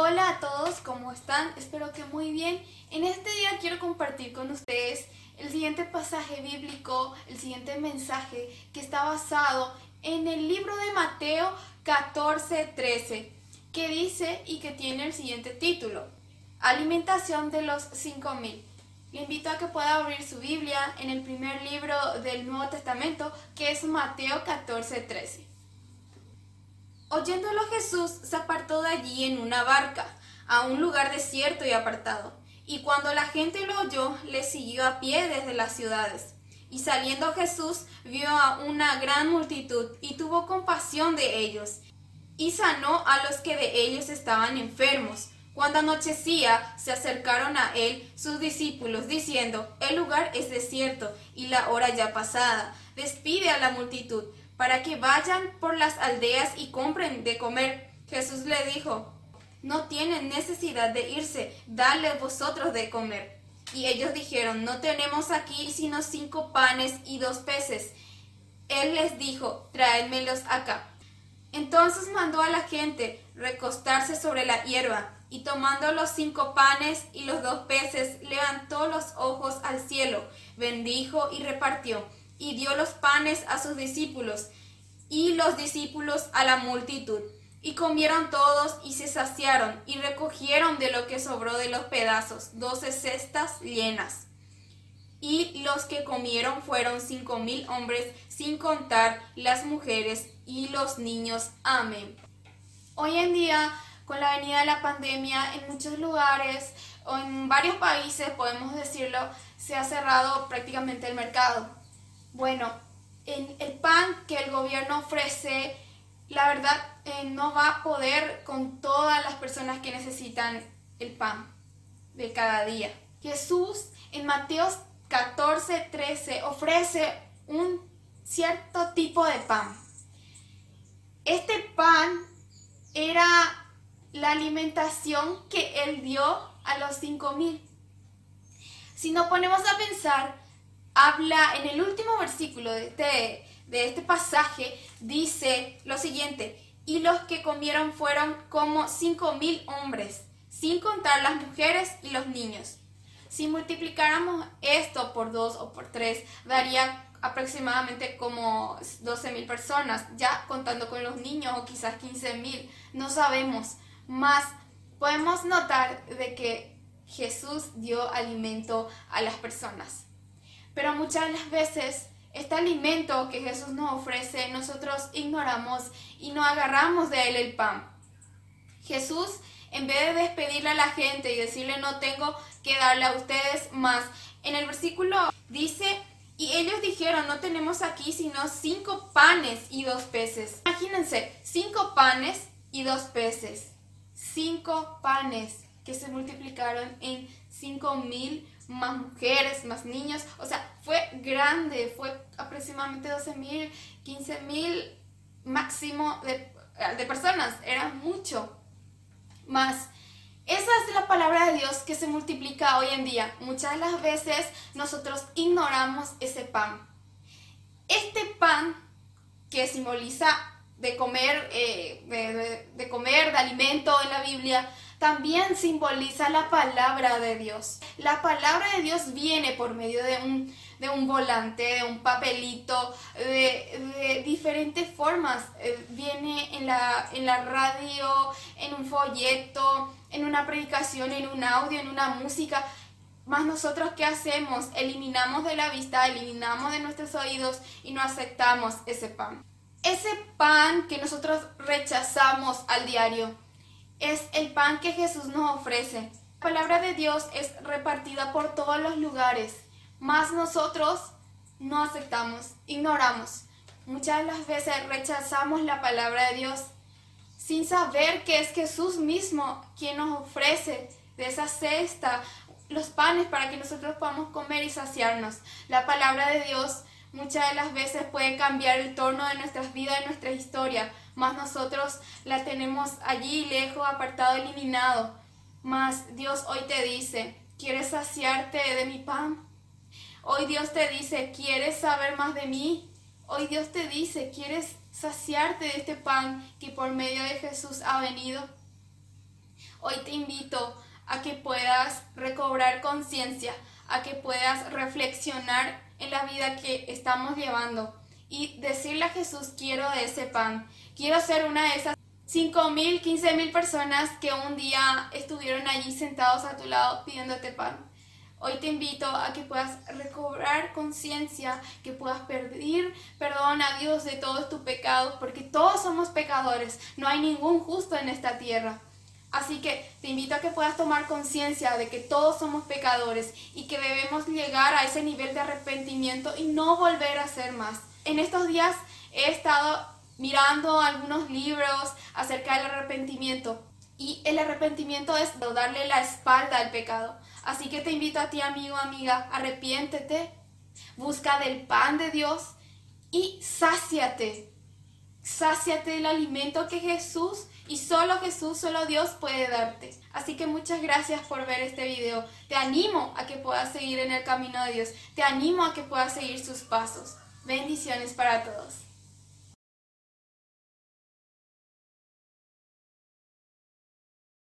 Hola a todos, ¿cómo están? Espero que muy bien. En este día quiero compartir con ustedes el siguiente pasaje bíblico, el siguiente mensaje que está basado en el libro de Mateo 14:13, que dice y que tiene el siguiente título: Alimentación de los 5000. Le invito a que pueda abrir su Biblia en el primer libro del Nuevo Testamento, que es Mateo 14:13. Oyéndolo Jesús se apartó de allí en una barca, a un lugar desierto y apartado. Y cuando la gente lo oyó, le siguió a pie desde las ciudades. Y saliendo Jesús vio a una gran multitud y tuvo compasión de ellos, y sanó a los que de ellos estaban enfermos. Cuando anochecía, se acercaron a él sus discípulos, diciendo, El lugar es desierto y la hora ya pasada. Despide a la multitud para que vayan por las aldeas y compren de comer. Jesús le dijo, no tienen necesidad de irse, dale vosotros de comer. Y ellos dijeron, no tenemos aquí sino cinco panes y dos peces. Él les dijo, tráedmelos acá. Entonces mandó a la gente recostarse sobre la hierba, y tomando los cinco panes y los dos peces, levantó los ojos al cielo, bendijo y repartió y dio los panes a sus discípulos y los discípulos a la multitud. Y comieron todos y se saciaron y recogieron de lo que sobró de los pedazos doce cestas llenas. Y los que comieron fueron cinco mil hombres, sin contar las mujeres y los niños. Amén. Hoy en día, con la venida de la pandemia, en muchos lugares o en varios países, podemos decirlo, se ha cerrado prácticamente el mercado. Bueno, en el pan que el gobierno ofrece, la verdad eh, no va a poder con todas las personas que necesitan el pan de cada día. Jesús en Mateo 14, 13 ofrece un cierto tipo de pan. Este pan era la alimentación que él dio a los cinco mil. Si nos ponemos a pensar, habla en el último versículo de este, de este pasaje, dice lo siguiente, y los que comieron fueron como cinco mil hombres, sin contar las mujeres y los niños. Si multiplicáramos esto por dos o por tres, daría aproximadamente como 12 mil personas, ya contando con los niños o quizás 15 mil, no sabemos. Más podemos notar de que Jesús dio alimento a las personas. Pero muchas las veces este alimento que Jesús nos ofrece, nosotros ignoramos y no agarramos de él el pan. Jesús, en vez de despedirle a la gente y decirle no tengo que darle a ustedes más, en el versículo dice, y ellos dijeron, no tenemos aquí sino cinco panes y dos peces. Imagínense, cinco panes y dos peces. Cinco panes que se multiplicaron en cinco mil más mujeres, más niños. O sea, fue grande, fue aproximadamente 12 mil, 15 mil máximo de, de personas. Era mucho más. Esa es la palabra de Dios que se multiplica hoy en día. Muchas de las veces nosotros ignoramos ese pan. Este pan que simboliza de comer, eh, de, de, comer, de alimento en la Biblia, también simboliza la palabra de Dios. La palabra de Dios viene por medio de un, de un volante, de un papelito, de, diferentes formas. Eh, viene en la, en la radio, en un folleto, en una predicación, en un audio, en una música. Más nosotros qué hacemos? Eliminamos de la vista, eliminamos de nuestros oídos y no aceptamos ese pan. Ese pan que nosotros rechazamos al diario es el pan que Jesús nos ofrece. La palabra de Dios es repartida por todos los lugares, mas nosotros no aceptamos, ignoramos. Muchas de las veces rechazamos la palabra de Dios sin saber que es Jesús mismo quien nos ofrece de esa cesta los panes para que nosotros podamos comer y saciarnos. La palabra de Dios muchas de las veces puede cambiar el tono de nuestras vidas y nuestra historia, mas nosotros la tenemos allí lejos, apartado, eliminado. Mas Dios hoy te dice, ¿quieres saciarte de mi pan? Hoy Dios te dice, ¿quieres saber más de mí? Hoy Dios te dice, ¿quieres saciarte de este pan que por medio de Jesús ha venido? Hoy te invito a que puedas recobrar conciencia, a que puedas reflexionar en la vida que estamos llevando y decirle a Jesús, quiero de ese pan, quiero ser una de esas 5 mil, 15 mil personas que un día estuvieron allí sentados a tu lado pidiéndote pan. Hoy te invito a que puedas recobrar conciencia, que puedas pedir perdón a Dios de todos tus pecados, porque todos somos pecadores, no hay ningún justo en esta tierra. Así que te invito a que puedas tomar conciencia de que todos somos pecadores y que debemos llegar a ese nivel de arrepentimiento y no volver a hacer más. En estos días he estado mirando algunos libros acerca del arrepentimiento y el arrepentimiento es darle la espalda al pecado. Así que te invito a ti, amigo, amiga, arrepiéntete, busca del pan de Dios y sáciate. Sáciate del alimento que Jesús y solo Jesús, solo Dios puede darte. Así que muchas gracias por ver este video. Te animo a que puedas seguir en el camino de Dios. Te animo a que puedas seguir sus pasos. Bendiciones para todos.